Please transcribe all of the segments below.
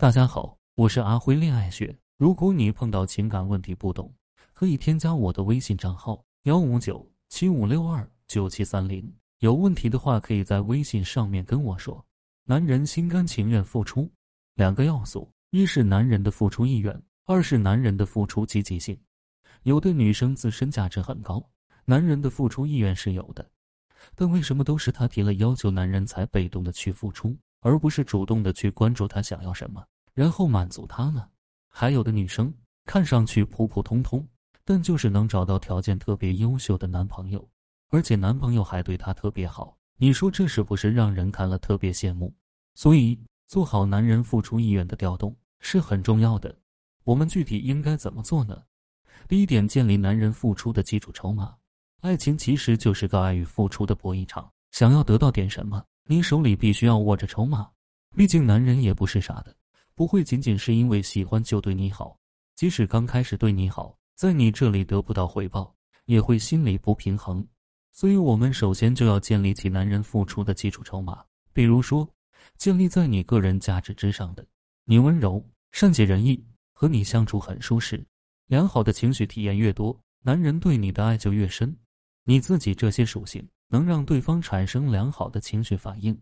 大家好，我是阿辉恋爱学。如果你碰到情感问题不懂，可以添加我的微信账号幺五九七五六二九七三零。有问题的话，可以在微信上面跟我说。男人心甘情愿付出，两个要素：一是男人的付出意愿，二是男人的付出积极性。有的女生自身价值很高，男人的付出意愿是有的，但为什么都是她提了要求，男人才被动的去付出，而不是主动的去关注他想要什么，然后满足他呢？还有的女生看上去普普通通，但就是能找到条件特别优秀的男朋友，而且男朋友还对她特别好，你说这是不是让人看了特别羡慕？所以做好男人付出意愿的调动是很重要的。我们具体应该怎么做呢？第一点，建立男人付出的基础筹码。爱情其实就是个爱与付出的博弈场，想要得到点什么，你手里必须要握着筹码。毕竟男人也不是傻的。不会仅仅是因为喜欢就对你好，即使刚开始对你好，在你这里得不到回报，也会心里不平衡。所以，我们首先就要建立起男人付出的基础筹码，比如说，建立在你个人价值之上的，你温柔、善解人意，和你相处很舒适，良好的情绪体验越多，男人对你的爱就越深。你自己这些属性能让对方产生良好的情绪反应，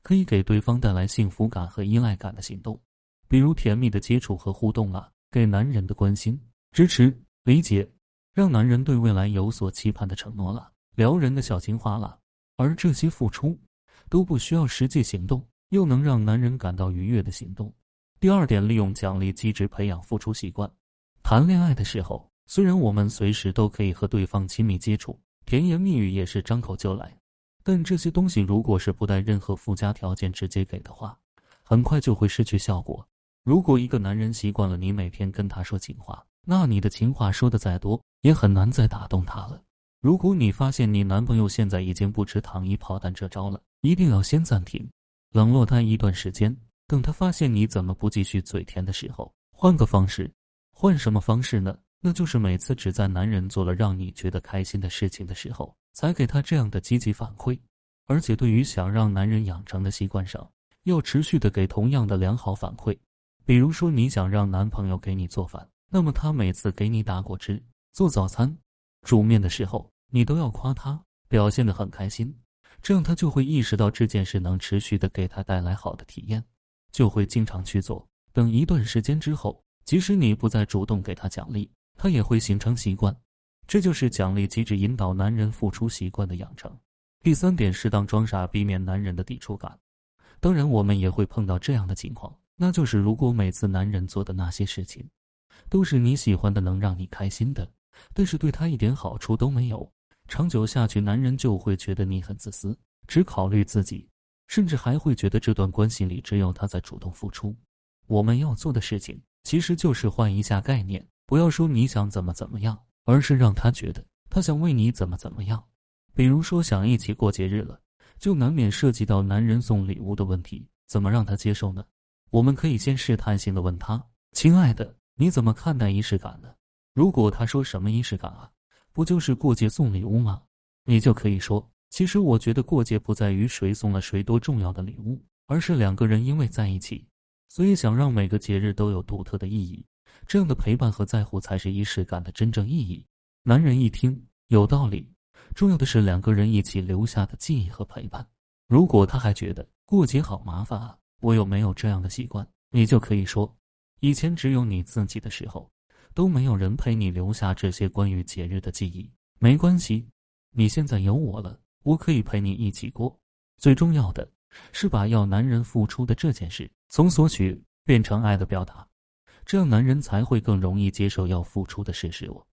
可以给对方带来幸福感和依赖感的行动。比如甜蜜的接触和互动啊，给男人的关心、支持、理解，让男人对未来有所期盼的承诺了，撩人的小情话了。而这些付出都不需要实际行动，又能让男人感到愉悦的行动。第二点，利用奖励机制培养付出习惯。谈恋爱的时候，虽然我们随时都可以和对方亲密接触，甜言蜜语也是张口就来，但这些东西如果是不带任何附加条件直接给的话，很快就会失去效果。如果一个男人习惯了你每天跟他说情话，那你的情话说的再多，也很难再打动他了。如果你发现你男朋友现在已经不吃糖衣炮弹这招了，一定要先暂停，冷落他一段时间。等他发现你怎么不继续嘴甜的时候，换个方式。换什么方式呢？那就是每次只在男人做了让你觉得开心的事情的时候，才给他这样的积极反馈。而且对于想让男人养成的习惯上，要持续的给同样的良好反馈。比如说，你想让男朋友给你做饭，那么他每次给你打果汁、做早餐、煮面的时候，你都要夸他，表现得很开心，这样他就会意识到这件事能持续的给他带来好的体验，就会经常去做。等一段时间之后，即使你不再主动给他奖励，他也会形成习惯。这就是奖励机制引导男人付出习惯的养成。第三点，适当装傻，避免男人的抵触感。当然，我们也会碰到这样的情况。那就是，如果每次男人做的那些事情，都是你喜欢的，能让你开心的，但是对他一点好处都没有，长久下去，男人就会觉得你很自私，只考虑自己，甚至还会觉得这段关系里只有他在主动付出。我们要做的事情，其实就是换一下概念，不要说你想怎么怎么样，而是让他觉得他想为你怎么怎么样。比如说想一起过节日了，就难免涉及到男人送礼物的问题，怎么让他接受呢？我们可以先试探性的问他：“亲爱的，你怎么看待仪式感呢？”如果他说什么仪式感啊，不就是过节送礼物吗？你就可以说：“其实我觉得过节不在于谁送了谁多重要的礼物，而是两个人因为在一起，所以想让每个节日都有独特的意义。这样的陪伴和在乎才是仪式感的真正意义。”男人一听有道理，重要的是两个人一起留下的记忆和陪伴。如果他还觉得过节好麻烦啊。我有没有这样的习惯？你就可以说，以前只有你自己的时候，都没有人陪你留下这些关于节日的记忆。没关系，你现在有我了，我可以陪你一起过。最重要的是把要男人付出的这件事从索取变成爱的表达，这样男人才会更容易接受要付出的事实。我。